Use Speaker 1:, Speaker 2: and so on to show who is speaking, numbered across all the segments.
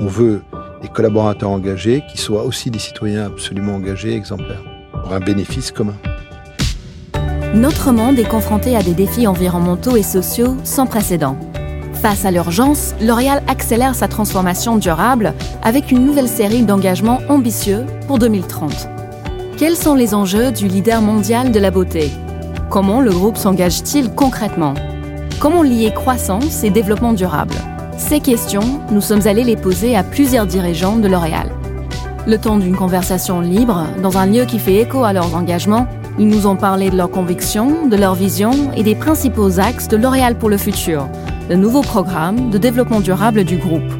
Speaker 1: On veut des collaborateurs engagés qui soient aussi des citoyens absolument engagés, exemplaires, pour un bénéfice commun.
Speaker 2: Notre monde est confronté à des défis environnementaux et sociaux sans précédent. Face à l'urgence, L'Oréal accélère sa transformation durable avec une nouvelle série d'engagements ambitieux pour 2030. Quels sont les enjeux du leader mondial de la beauté? Comment le groupe s'engage-t-il concrètement? Comment lier croissance et développement durable? Ces questions, nous sommes allés les poser à plusieurs dirigeants de L'Oréal. Le temps d'une conversation libre, dans un lieu qui fait écho à leurs engagements, ils nous ont parlé de leurs convictions, de leur vision et des principaux axes de L'Oréal pour le futur, le nouveau programme de développement durable du groupe.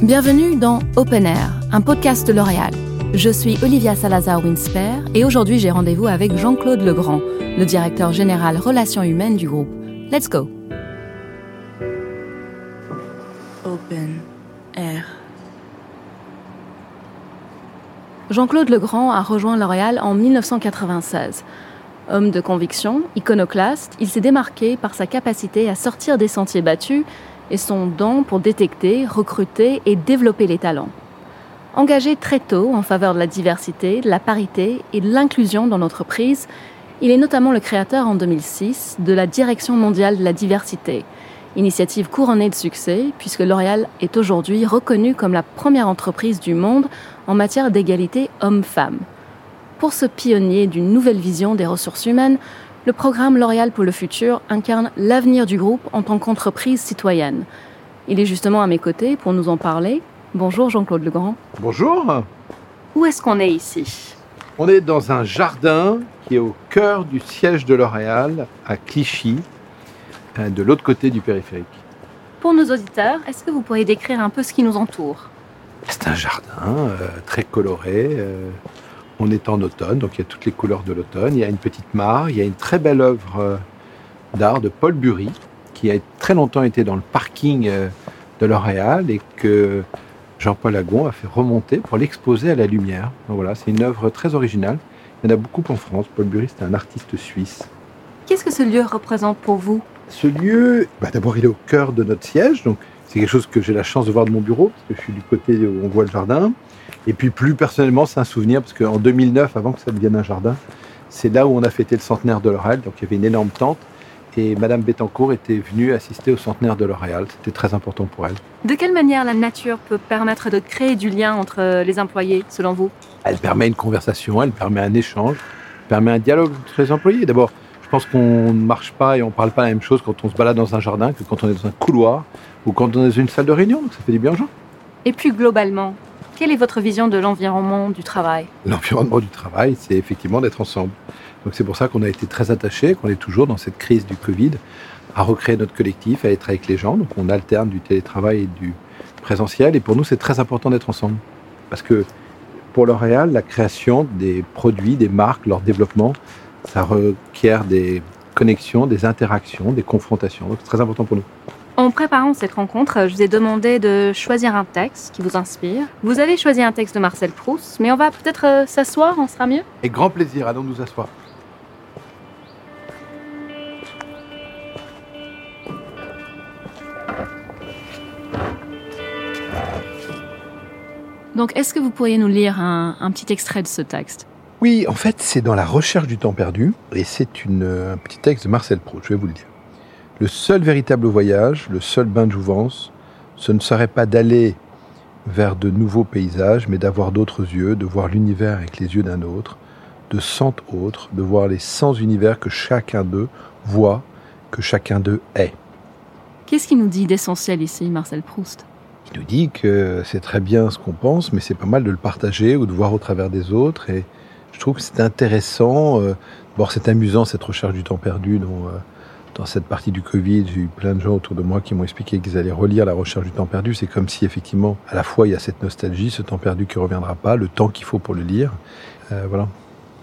Speaker 2: Bienvenue dans Open Air, un podcast de L'Oréal. Je suis Olivia Salazar-Winsper et aujourd'hui j'ai rendez-vous avec Jean-Claude Legrand, le directeur général relations humaines du groupe. Let's go Jean-Claude Legrand a rejoint L'Oréal en 1996. Homme de conviction, iconoclaste, il s'est démarqué par sa capacité à sortir des sentiers battus et son don pour détecter, recruter et développer les talents. Engagé très tôt en faveur de la diversité, de la parité et de l'inclusion dans l'entreprise, il est notamment le créateur en 2006 de la Direction mondiale de la diversité, initiative couronnée de succès puisque L'Oréal est aujourd'hui reconnue comme la première entreprise du monde en matière d'égalité homme-femme. Pour ce pionnier d'une nouvelle vision des ressources humaines, le programme L'Oréal pour le futur incarne l'avenir du groupe en tant qu'entreprise citoyenne. Il est justement à mes côtés pour nous en parler. Bonjour Jean-Claude Legrand.
Speaker 1: Bonjour.
Speaker 2: Où est-ce qu'on est ici?
Speaker 1: On est dans un jardin qui est au cœur du siège de L'Oréal à Clichy, euh, de l'autre côté du périphérique.
Speaker 2: Pour nos auditeurs, est-ce que vous pourriez décrire un peu ce qui nous entoure?
Speaker 1: C'est un jardin euh, très coloré. euh, on est en automne, donc il y a toutes les couleurs de l'automne. Il y a une petite mare, il y a une très belle œuvre euh, d'art de Paul Bury qui a très longtemps été dans le parking de L'Oréal et que Jean-Paul Agon a fait remonter pour l'exposer à la lumière. Donc voilà, c'est une œuvre très originale. Il y en a beaucoup en France. Paul Bury, c'est un artiste suisse.
Speaker 2: Qu'est-ce que ce lieu représente pour vous?
Speaker 1: Ce lieu, bah, d'abord, il est au cœur de notre siège, donc c'est quelque chose que j'ai la chance de voir de mon bureau, parce que je suis du côté où on voit le jardin. Et puis plus personnellement, c'est un souvenir, parce qu'en 2009, avant que ça devienne un jardin, c'est là où on a fêté le centenaire de L'Oréal, donc il y avait une énorme tente, et Madame Bettencourt était venue assister au centenaire de L'Oréal. C'était très important pour elle.
Speaker 2: De quelle manière la nature peut permettre de créer du lien entre les employés, selon vous?
Speaker 1: Elle permet une conversation, elle permet un échange, elle permet un dialogue entre les employés. D'abord, pense qu'on ne marche pas et on ne parle pas la même chose quand on se balade dans un jardin que quand on est dans un couloir ou quand on est dans une salle de réunion, donc ça fait du bien aux gens.
Speaker 2: Et plus globalement, quelle est votre vision de l'environnement du travail?
Speaker 1: L'environnement du travail, c'est effectivement d'être ensemble. Donc c'est pour ça qu'on a été très attachés, qu'on est toujours dans cette crise du Covid, à recréer notre collectif, à être avec les gens. Donc on alterne du télétravail et du présentiel. Et pour nous, c'est très important d'être ensemble. Parce que pour L'Oréal, la création des produits, des marques, leur développement, ça requiert des connexions, des interactions, des confrontations. Donc c'est très important pour nous.
Speaker 2: En préparant cette rencontre, je vous ai demandé de choisir un texte qui vous inspire. Vous avez choisi un texte de Marcel Proust, mais on va peut-être euh, s'asseoir, on sera mieux?
Speaker 1: Et grand plaisir, allons nous asseoir.
Speaker 2: Donc, est-ce que vous pourriez nous lire un, un petit extrait de ce texte?
Speaker 1: Oui, en fait, c'est dans La recherche du temps perdu, et c'est une- un petit texte de Marcel Proust, je vais vous le dire. Le seul véritable voyage, le seul bain de jouvence, ce ne serait pas d'aller vers de nouveaux paysages, mais d'avoir d'autres yeux, de voir l'univers avec les yeux d'un autre, de cent autres, de voir les cent univers que chacun d'eux voit, que chacun d'eux est.
Speaker 2: Qu'est-ce qui nous dit d'essentiel ici, Marcel Proust?
Speaker 1: Il nous dit que c'est très bien ce qu'on pense, mais c'est pas mal de le partager ou de voir au travers des autres. Et je trouve que c'est intéressant. Euh, D'abord, c'est amusant cette recherche du temps perdu. Dont, euh, dans cette partie du Covid, j'ai eu plein de gens autour de moi qui m'ont expliqué qu'ils allaient relire la recherche du temps perdu. C'est comme si effectivement, à la fois, il y a cette nostalgie, ce temps perdu qui reviendra pas, le temps qu'il faut pour le lire. Euh, voilà.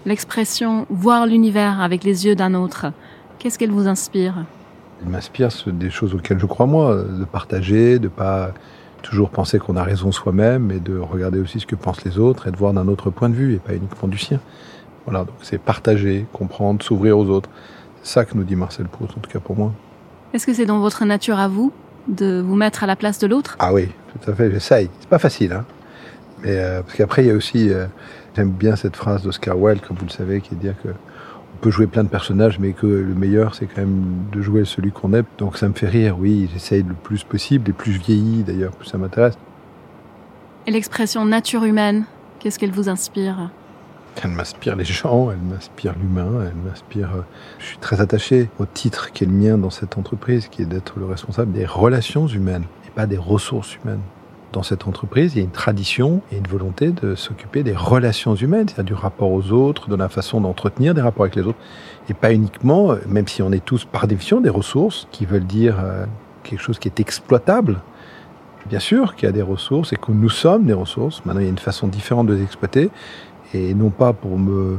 Speaker 2: L'expression voir l'univers avec les yeux d'un autre, qu'est-ce qu'elle vous inspire?
Speaker 1: Il m'inspire des choses auxquelles je crois moi, de partager, de pas toujours penser qu'on a raison soi-même, mais de regarder aussi ce que pensent les autres et de voir d'un autre point de vue et pas uniquement du sien. Voilà, donc c'est partager, comprendre, s'ouvrir aux autres. C'est ça que nous dit Marcel Proust, en tout cas pour moi.
Speaker 2: Est-ce que c'est dans votre nature à vous de vous mettre à la place de l'autre?
Speaker 1: Ah oui, tout à fait. J'essaye. C'est pas facile, hein. Mais euh, parce qu'après, il y a aussi, euh, j'aime bien cette phrase d'Oscar Wilde, comme vous le savez, qui est de dire que peut jouer plein de personnages, mais que le meilleur, c'est quand même de jouer celui qu'on aime. Donc ça me fait rire. Oui, j'essaye le plus possible, et plus je vieillis d'ailleurs, plus ça m'intéresse.
Speaker 2: Et l'expression nature humaine, qu'est-ce qu'elle vous inspire?
Speaker 1: Elle m'inspire les gens, elle m'inspire l'humain, elle m'inspire. euh, Je suis très attaché au titre qui est le mien dans cette entreprise, qui est d'être le responsable des relations humaines et pas des ressources humaines. Dans cette entreprise, il y a une tradition et une volonté de s'occuper des relations humaines, c'est-à-dire du rapport aux autres, de la façon d'entretenir des rapports avec les autres, et pas uniquement, euh, même si on est tous par définition des ressources, qui veulent dire euh, quelque chose qui est exploitable. Bien sûr qu'il y a des ressources et que nous sommes des ressources. Maintenant, il y a une façon différente de les exploiter et non pas pour me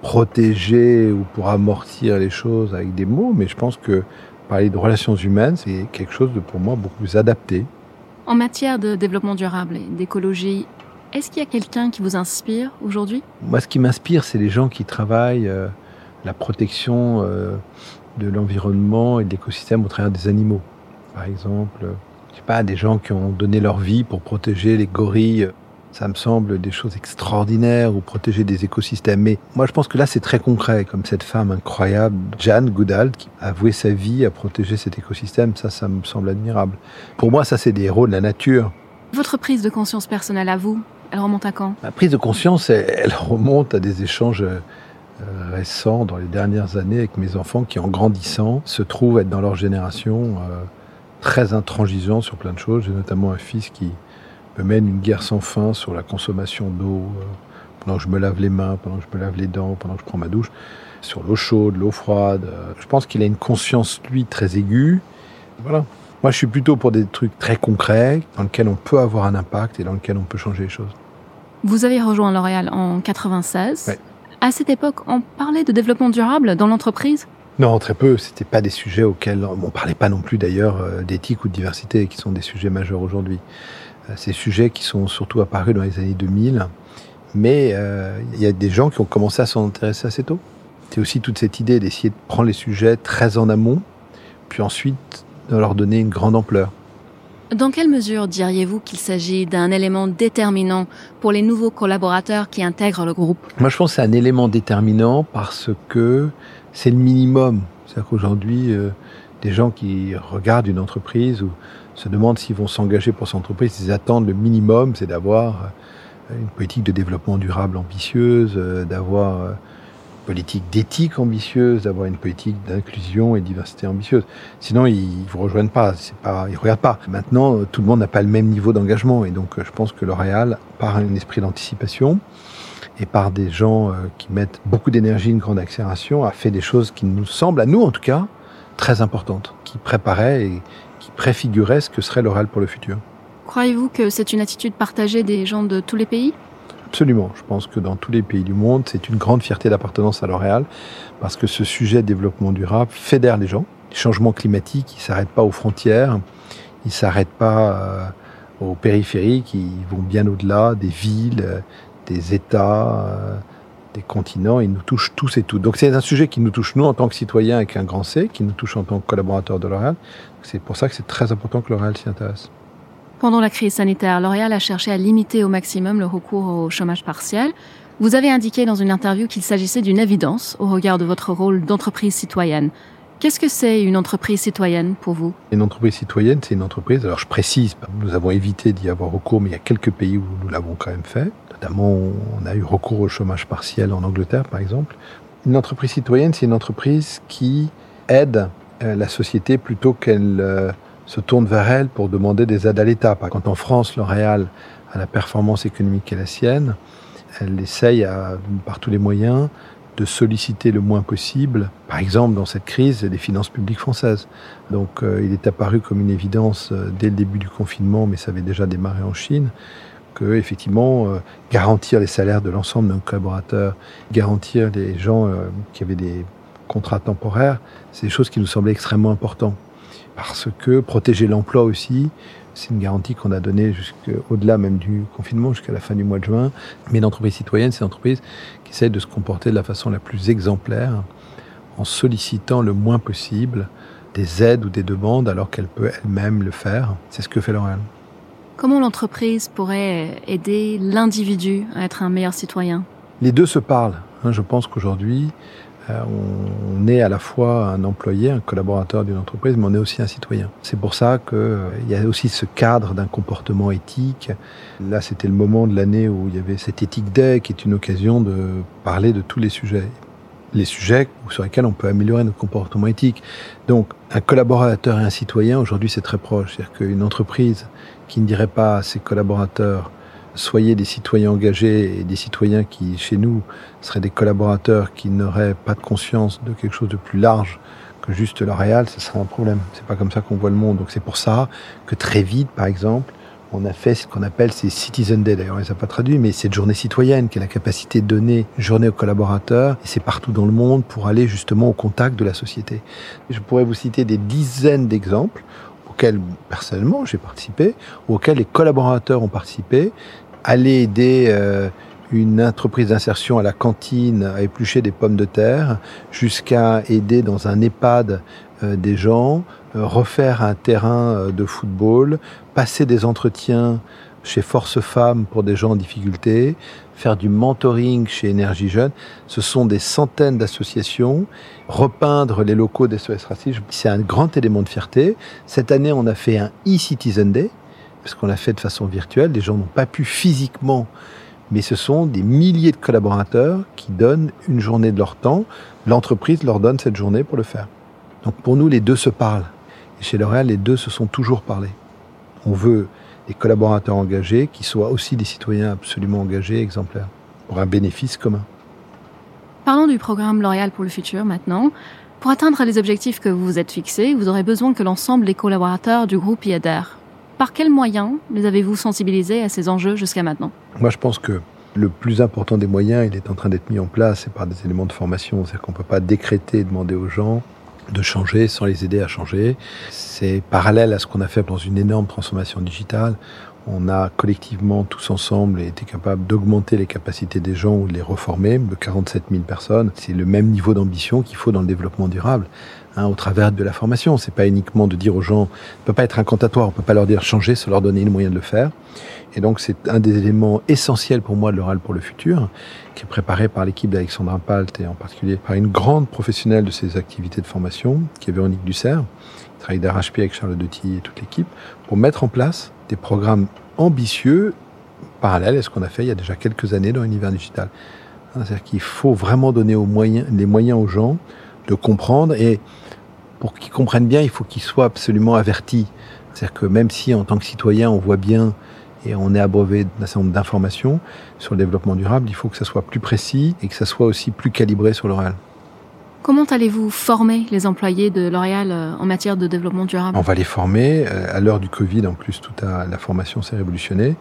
Speaker 1: protéger ou pour amortir les choses avec des mots, mais je pense que parler de relations humaines, c'est quelque chose de pour moi beaucoup plus adapté.
Speaker 2: En matière de développement durable et d'écologie, est-ce qu'il y a quelqu'un qui vous inspire aujourd'hui?
Speaker 1: Moi, ce qui m'inspire, c'est les gens qui travaillent euh, la protection euh, de l'environnement et de l'écosystème au travers des animaux. Par exemple, euh, je sais pas, des gens qui ont donné leur vie pour protéger les gorilles. Ça me semble des choses extraordinaires ou protéger des écosystèmes. Mais moi, je pense que là, c'est très concret, comme cette femme incroyable, Jeanne Goodall, qui a voué sa vie à protéger cet écosystème. Ça, ça me semble admirable. Pour moi, ça, c'est des héros de la nature.
Speaker 2: Votre prise de conscience personnelle à vous, elle remonte à quand?
Speaker 1: Ma prise de conscience, elle, elle remonte à des échanges euh, récents dans les dernières années avec mes enfants qui, en grandissant, se trouvent être dans leur génération euh, très intransigeants sur plein de choses. J'ai notamment un fils qui me mène une guerre sans fin sur la consommation d'eau euh, pendant que je me lave les mains, pendant que je me lave les dents, pendant que je prends ma douche, sur l'eau chaude, l'eau froide. Euh, Je pense qu'il a une conscience, lui, très aiguë. Voilà. Moi, je suis plutôt pour des trucs très concrets, dans lesquels on peut avoir un impact et dans lesquels on peut changer les choses.
Speaker 2: Vous avez rejoint L'Oréal en 96.
Speaker 1: Ouais.
Speaker 2: À cette époque, on parlait de développement durable dans l'entreprise?
Speaker 1: Non, très peu. C'était pas des sujets auxquels on parlait pas non plus d'ailleurs euh, d'éthique ou de diversité, qui sont des sujets majeurs aujourd'hui. Ces sujets qui sont surtout apparus dans les années 2000, mais euh, il y a des gens qui ont commencé à s'en intéresser assez tôt. C'est aussi toute cette idée d'essayer de prendre les sujets très en amont, puis ensuite de leur donner une grande ampleur.
Speaker 2: Dans quelle mesure diriez-vous qu'il s'agit d'un élément déterminant pour les nouveaux collaborateurs qui intègrent le groupe?
Speaker 1: Moi, je pense que c'est un élément déterminant parce que c'est le minimum. C'est-à-dire qu'aujourd'hui, euh, des gens qui regardent une entreprise ou se demandent s'ils vont s'engager pour cette entreprise, ils attendent le minimum, c'est d'avoir euh, une politique de développement durable ambitieuse, euh, d'avoir euh, une politique d'éthique ambitieuse, d'avoir une politique d'inclusion et diversité ambitieuse. Sinon, ils vous rejoignent pas, pas, ils regardent pas. Maintenant, tout le monde n'a pas le même niveau d'engagement et donc je pense que L'Oréal, par un esprit d'anticipation, et par des gens qui mettent beaucoup d'énergie, une grande accélération, a fait des choses qui nous semblent, à nous en tout cas, très importantes, qui préparaient et qui préfiguraient ce que serait L'Oréal pour le futur.
Speaker 2: Croyez-vous que c'est une attitude partagée des gens de tous les pays?
Speaker 1: Absolument. Je pense que dans tous les pays du monde, c'est une grande fierté d'appartenance à L'Oréal parce que ce sujet de développement durable fédère les gens. Les changements climatiques, ils s'arrêtent pas aux frontières, ils s'arrêtent pas euh, aux périphériques, ils vont bien au-delà des villes, euh, des États, euh, des continents. Ils nous touchent tous et toutes. Donc c'est un sujet qui nous touche nous en tant que citoyens avec un grand C, qui nous touche en tant que collaborateurs de L'Oréal. C'est pour ça que c'est très important que L'Oréal s'y intéresse.
Speaker 2: Pendant la crise sanitaire, L'Oréal a cherché à limiter au maximum le recours au chômage partiel. Vous avez indiqué dans une interview qu'il s'agissait d'une évidence au regard de votre rôle d'entreprise citoyenne. Qu'est-ce que c'est une entreprise citoyenne pour vous?
Speaker 1: Une entreprise citoyenne, c'est une entreprise, alors je précise, nous avons évité d'y avoir recours, mais il y a quelques pays où nous l'avons quand même fait. Notamment, on a eu recours au chômage partiel en Angleterre, par exemple. Une entreprise citoyenne, c'est une entreprise qui aide euh, la société plutôt qu'elle euh, se tourne vers elle pour demander des aides à l'État. Quand en France, L'Oréal a la performance économique qui est la sienne, elle essaye à, par tous les moyens de solliciter le moins possible, par exemple dans cette crise, les finances publiques françaises. Donc euh, il est apparu comme une évidence dès le début du confinement, mais ça avait déjà démarré en Chine, que effectivement euh, garantir les salaires de l'ensemble de nos collaborateurs, garantir les gens euh, qui avaient des contrats temporaires, c'est des choses qui nous semblaient extrêmement importantes. Parce que protéger l'emploi aussi, c'est une garantie qu'on a donnée jusqu'au-delà même du confinement, jusqu'à la fin du mois de juin. Mais l'entreprise citoyenne, c'est une entreprise qui essaie de se comporter de la façon la plus exemplaire, en sollicitant le moins possible des aides ou des demandes alors qu'elle peut elle-même le faire. C'est ce que fait L'Oréal.
Speaker 2: Comment l'entreprise pourrait aider l'individu à être un meilleur citoyen?
Speaker 1: Les deux se parlent. Hein. Je pense qu'aujourd'hui, euh, on est à la fois un employé, un collaborateur d'une entreprise, mais on est aussi un citoyen. C'est pour ça qu'il euh, y a aussi ce cadre d'un comportement éthique. Là, c'était le moment de l'année où il y avait cette éthique day qui est une occasion de parler de tous les sujets les sujets sur lesquels on peut améliorer notre comportement éthique. Donc, un collaborateur et un citoyen, aujourd'hui, c'est très proche. C'est-à-dire qu'une entreprise qui ne dirait pas à ses collaborateurs, soyez des citoyens engagés et des citoyens qui, chez nous, seraient des collaborateurs qui n'auraient pas de conscience de quelque chose de plus large que juste L'Oréal, ce serait un problème. C'est pas comme ça qu'on voit le monde. Donc c'est pour ça que très vite, par exemple, on a fait ce qu'on appelle ces Citizen Day. D'ailleurs, on les a pas traduits, mais cette journée citoyenne qui a la capacité de donner journée aux collaborateurs. Et c'est partout dans le monde pour aller justement au contact de la société. Je pourrais vous citer des dizaines d'exemples auxquels personnellement j'ai participé, auxquels les collaborateurs ont participé, aller aider euh, une entreprise d'insertion à la cantine à éplucher des pommes de terre, jusqu'à aider dans un EHPAD euh, des gens, refaire un terrain de football, passer des entretiens chez Force Femmes pour des gens en difficulté, faire du mentoring chez Énergie Jeune. Ce sont des centaines d'associations. Repeindre les locaux des SOS Racisme, c'est un grand élément de fierté. Cette année, on a fait un e-Citizen Day, parce qu'on l'a fait de façon virtuelle. Les gens n'ont pas pu physiquement, mais ce sont des milliers de collaborateurs qui donnent une journée de leur temps. L'entreprise leur donne cette journée pour le faire. Donc pour nous, les deux se parlent. Et chez L'Oréal, les deux se sont toujours parlé. On veut des collaborateurs engagés qui soient aussi des citoyens absolument engagés, exemplaires, pour un bénéfice commun.
Speaker 2: Parlons du programme L'Oréal pour le futur maintenant. Pour atteindre les objectifs que vous vous êtes fixés, vous aurez besoin que l'ensemble des collaborateurs du groupe y adhèrent. Par quels moyens les avez-vous sensibilisés à ces enjeux jusqu'à maintenant?
Speaker 1: Moi, je pense que le plus important des moyens, il est en train d'être mis en place, c'est par des éléments de formation. C'est-à-dire qu'on ne peut pas décréter et demander aux gens de changer sans les aider à changer. C'est parallèle à ce qu'on a fait dans une énorme transformation digitale. On a collectivement, tous ensemble, été capable d'augmenter les capacités des gens ou de les reformer de 47 000 personnes. C'est le même niveau d'ambition qu'il faut dans le développement durable. Hein, au travers de la formation. C'est pas uniquement de dire aux gens, on peut pas être incantatoire, on peut pas leur dire changer, c'est leur donner le moyen de le faire. Et donc c'est un des éléments essentiels pour moi de l'oral pour le futur, qui est préparé par l'équipe d'Alexandra Palt et en particulier par une grande professionnelle de ces activités de formation, qui est Véronique Dussert, qui travaille d'RHP avec Charles Detilly et toute l'équipe, pour mettre en place des programmes ambitieux, parallèles à ce qu'on a fait il y a déjà quelques années dans l'univers digital. Hein, c'est-à-dire qu'il faut vraiment donner les moyens aux gens de comprendre et pour qu'ils comprennent bien, il faut qu'ils soient absolument avertis. C'est-à-dire que même si en tant que citoyen, on voit bien et on est abreuvé d'un certain nombre d'informations sur le développement durable, il faut que ça soit plus précis et que ça soit aussi plus calibré sur le réel.
Speaker 2: Comment allez-vous former les employés de L'Oréal euh, en matière de développement durable?
Speaker 1: On va les former. Euh, à l'heure du Covid, en plus, toute la formation s'est révolutionnée.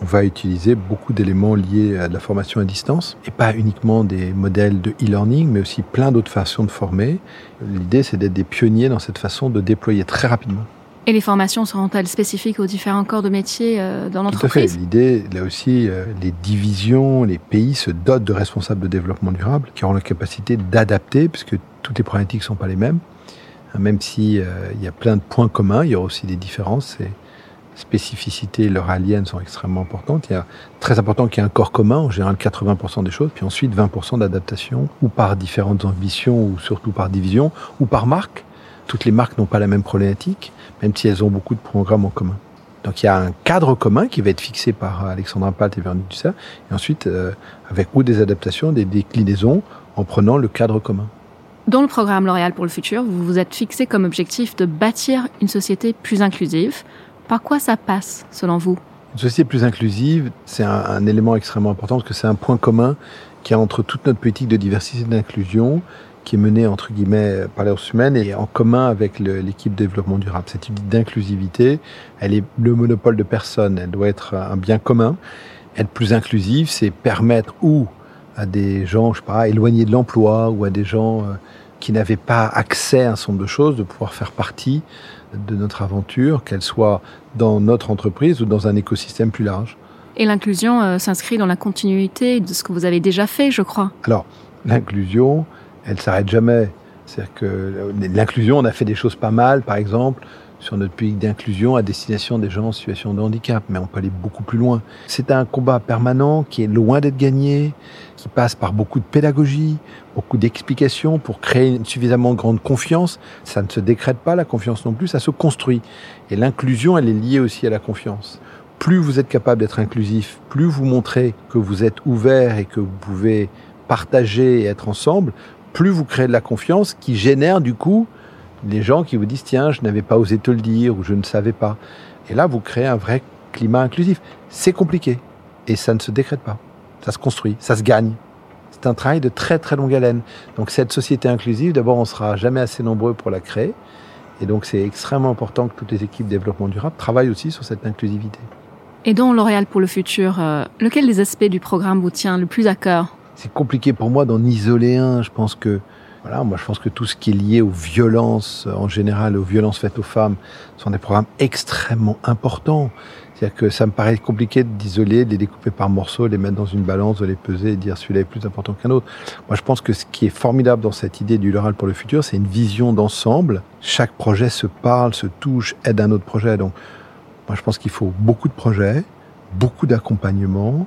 Speaker 1: On va utiliser beaucoup d'éléments liés à de la formation à distance et pas uniquement des modèles de e-learning, mais aussi plein d'autres façons de former. L'idée, c'est d'être des pionniers dans cette façon de déployer très rapidement.
Speaker 2: Et les formations seront-elles spécifiques aux différents corps de métier euh, dans l'entreprise
Speaker 1: Tout à fait. L'idée, là aussi, euh, les divisions, les pays se dotent de responsables de développement durable qui auront la capacité d'adapter, puisque toutes les problématiques ne sont pas les mêmes. Hein, même s'il euh, il y a plein de points communs, il y aura aussi des différences. Et spécificités leur aliens sont extrêmement importantes. Il y a très important qu'il y ait un corps commun, en général 80% des choses, puis ensuite 20% d'adaptation, ou par différentes ambitions, ou surtout par division, ou par marque. Toutes les marques n'ont pas la même problématique même si elles ont beaucoup de programmes en commun. Donc il y a un cadre commun qui va être fixé par Alexandra Palt et Véronique Dussert, et ensuite euh, avec ou des adaptations, des déclinaisons, en prenant le cadre commun.
Speaker 2: Dans le programme L'Oréal pour le futur, vous vous êtes fixé comme objectif de bâtir une société plus inclusive. Par quoi ça passe, selon vous?
Speaker 1: Une société plus inclusive, c'est un, un, élément extrêmement important parce que c'est un point commun qui a entre toute notre politique de diversité et d'inclusion qui est menée entre guillemets par les ressources humaines et en commun avec l'équipe développement durable. Cette idée d'inclusivité, elle est le monopole de personne, elle doit être un bien commun. Être plus inclusive, c'est permettre ou à des gens, je sais pas, éloignés de l'emploi ou à des gens euh, qui n'avaient pas accès à un certain nombre de choses de pouvoir faire partie de notre aventure, qu'elle soit dans notre entreprise ou dans un écosystème plus large.
Speaker 2: Et l'inclusion euh, s'inscrit dans la continuité de ce que vous avez déjà fait, je crois.
Speaker 1: Alors, l'inclusion, elle s'arrête jamais. C'est-à-dire que l'inclusion, on a fait des choses pas mal, par exemple, sur notre public d'inclusion à destination des gens en situation de handicap, mais on peut aller beaucoup plus loin. C'est un combat permanent qui est loin d'être gagné, qui passe par beaucoup de pédagogie, beaucoup d'explications pour créer une suffisamment grande confiance. Ça ne se décrète pas, la confiance non plus, ça se construit. Et l'inclusion, elle est liée aussi à la confiance. Plus vous êtes capable d'être inclusif, plus vous montrez que vous êtes ouvert et que vous pouvez partager et être ensemble, plus vous créez de la confiance qui génère du coup les gens qui vous disent tiens, je n'avais pas osé te le dire ou je ne savais pas. Et là, vous créez un vrai climat inclusif. C'est compliqué et ça ne se décrète pas. Ça se construit, ça se gagne. C'est un travail de très très longue haleine. Donc cette société inclusive, d'abord, on sera jamais assez nombreux pour la créer. Et donc c'est extrêmement important que toutes les équipes développement durable travaillent aussi sur cette inclusivité.
Speaker 2: Et donc L'Oréal pour le futur, euh, lequel des aspects du programme vous tient le plus à cœur?
Speaker 1: C'est compliqué pour moi d'en isoler un. Je pense que voilà, moi je pense que tout ce qui est lié aux violences en général, aux violences faites aux femmes, sont des programmes extrêmement importants. C'est-à-dire que ça me paraît compliqué d'isoler, de les découper par morceaux, de les mettre dans une balance, de les peser et dire celui-là est plus important qu'un autre. Moi je pense que ce qui est formidable dans cette idée du L'Oréal pour le futur, c'est une vision d'ensemble. Chaque projet se parle, se touche, aide un autre projet. Donc moi je pense qu'il faut beaucoup de projets, beaucoup d'accompagnement,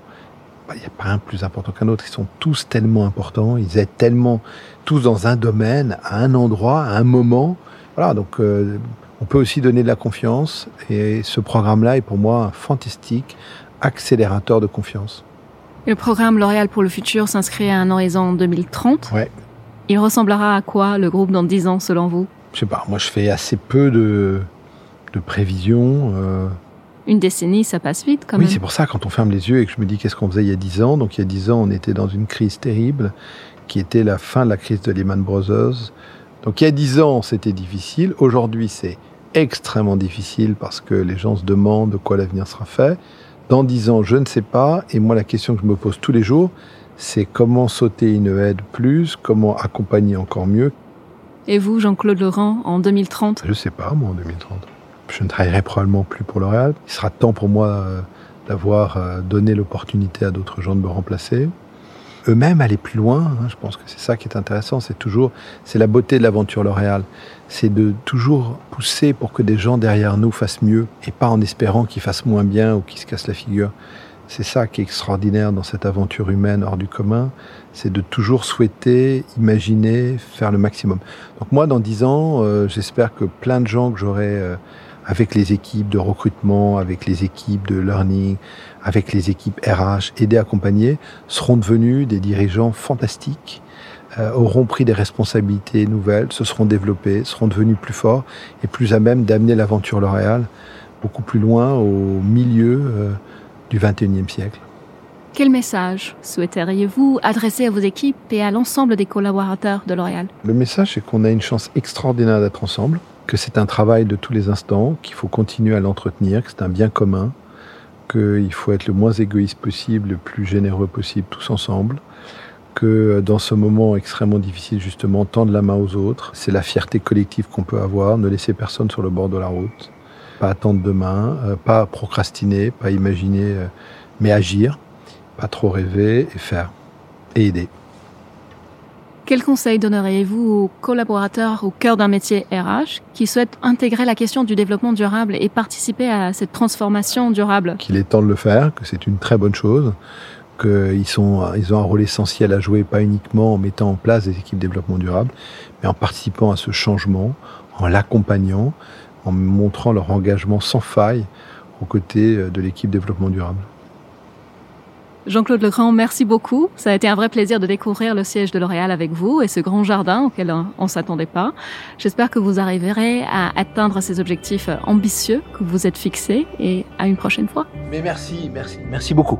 Speaker 1: il n'y a pas un plus important qu'un autre. Ils sont tous tellement importants, ils aident tellement, tous dans un domaine, à un endroit, à un moment. Voilà, donc euh, on peut aussi donner de la confiance. Et ce programme-là est pour moi un fantastique accélérateur de confiance.
Speaker 2: Le programme L'Oréal pour le futur s'inscrit à un horizon 2030.
Speaker 1: Ouais.
Speaker 2: Il ressemblera à quoi le groupe dans 10 ans selon vous?
Speaker 1: Je sais pas, moi je fais assez peu de, de prévisions. Euh,
Speaker 2: une décennie, ça passe vite quand
Speaker 1: oui,
Speaker 2: même.
Speaker 1: c'est pour ça, quand on ferme les yeux et que je me dis qu'est-ce qu'on faisait il y a dix ans. Donc il y a dix ans, on était dans une crise terrible qui était la fin de la crise de Lehman Brothers. Donc il y a dix ans, c'était difficile. Aujourd'hui, c'est extrêmement difficile parce que les gens se demandent de quoi l'avenir sera fait. Dans dix ans, je ne sais pas. Et moi, la question que je me pose tous les jours, c'est comment sauter une aide plus, comment accompagner encore mieux.
Speaker 2: Et vous, Jean-Claude Laurent, en 2030
Speaker 1: Je ne sais pas, moi, en 2030 je ne travaillerai probablement plus pour L'Oréal. Il sera temps pour moi euh, d'avoir euh, donné l'opportunité à d'autres gens de me remplacer. Eux-mêmes aller plus loin, hein, je pense que c'est ça qui est intéressant, c'est toujours, c'est la beauté de l'aventure L'Oréal. C'est de toujours pousser pour que des gens derrière nous fassent mieux et pas en espérant qu'ils fassent moins bien ou qu'ils se cassent la figure. C'est ça qui est extraordinaire dans cette aventure humaine hors du commun, c'est de toujours souhaiter, imaginer, faire le maximum. Donc moi, dans dix ans, euh, j'espère que plein de gens que j'aurai avec les équipes de recrutement, avec les équipes de learning, avec les équipes RH, aidés, accompagnés, seront devenus des dirigeants fantastiques, euh, auront pris des responsabilités nouvelles, se seront développés, seront devenus plus forts et plus à même d'amener l'aventure L'Oréal beaucoup plus loin au milieu euh, du 21e siècle.
Speaker 2: Quel message souhaiteriez-vous adresser à vos équipes et à l'ensemble des collaborateurs de L'Oréal?
Speaker 1: Le message, c'est qu'on a une chance extraordinaire d'être ensemble que c'est un travail de tous les instants, qu'il faut continuer à l'entretenir, que c'est un bien commun, qu'il faut être le moins égoïste possible, le plus généreux possible tous ensemble, que dans ce moment extrêmement difficile, justement, tendre la main aux autres, c'est la fierté collective qu'on peut avoir, ne laisser personne sur le bord de la route, pas attendre demain, euh, pas procrastiner, pas imaginer, euh, mais agir, pas trop rêver et faire, et aider.
Speaker 2: Quel conseil donneriez-vous aux collaborateurs au cœur d'un métier RH qui souhaitent intégrer la question du développement durable et participer à cette transformation durable?
Speaker 1: Qu'il est temps de le faire, que c'est une très bonne chose, qu'ils sont, ils ont un rôle essentiel à jouer, pas uniquement en mettant en place des équipes de développement durable, mais en participant à ce changement, en l'accompagnant, en montrant leur engagement sans faille aux côtés de l'équipe développement durable.
Speaker 2: Jean-Claude Legrand, merci beaucoup. Ça a été un vrai plaisir de découvrir le siège de L'Oréal avec vous et ce grand jardin auquel on ne s'attendait pas. J'espère que vous arriverez à atteindre ces objectifs ambitieux que vous êtes fixés et à une prochaine fois.
Speaker 1: Mais merci, merci, merci beaucoup.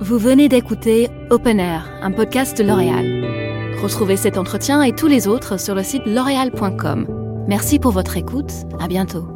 Speaker 2: Vous venez d'écouter Open Air, un podcast de L'Oréal. Retrouvez cet entretien et tous les autres sur le site l'oréal.com. Merci pour votre écoute. À bientôt.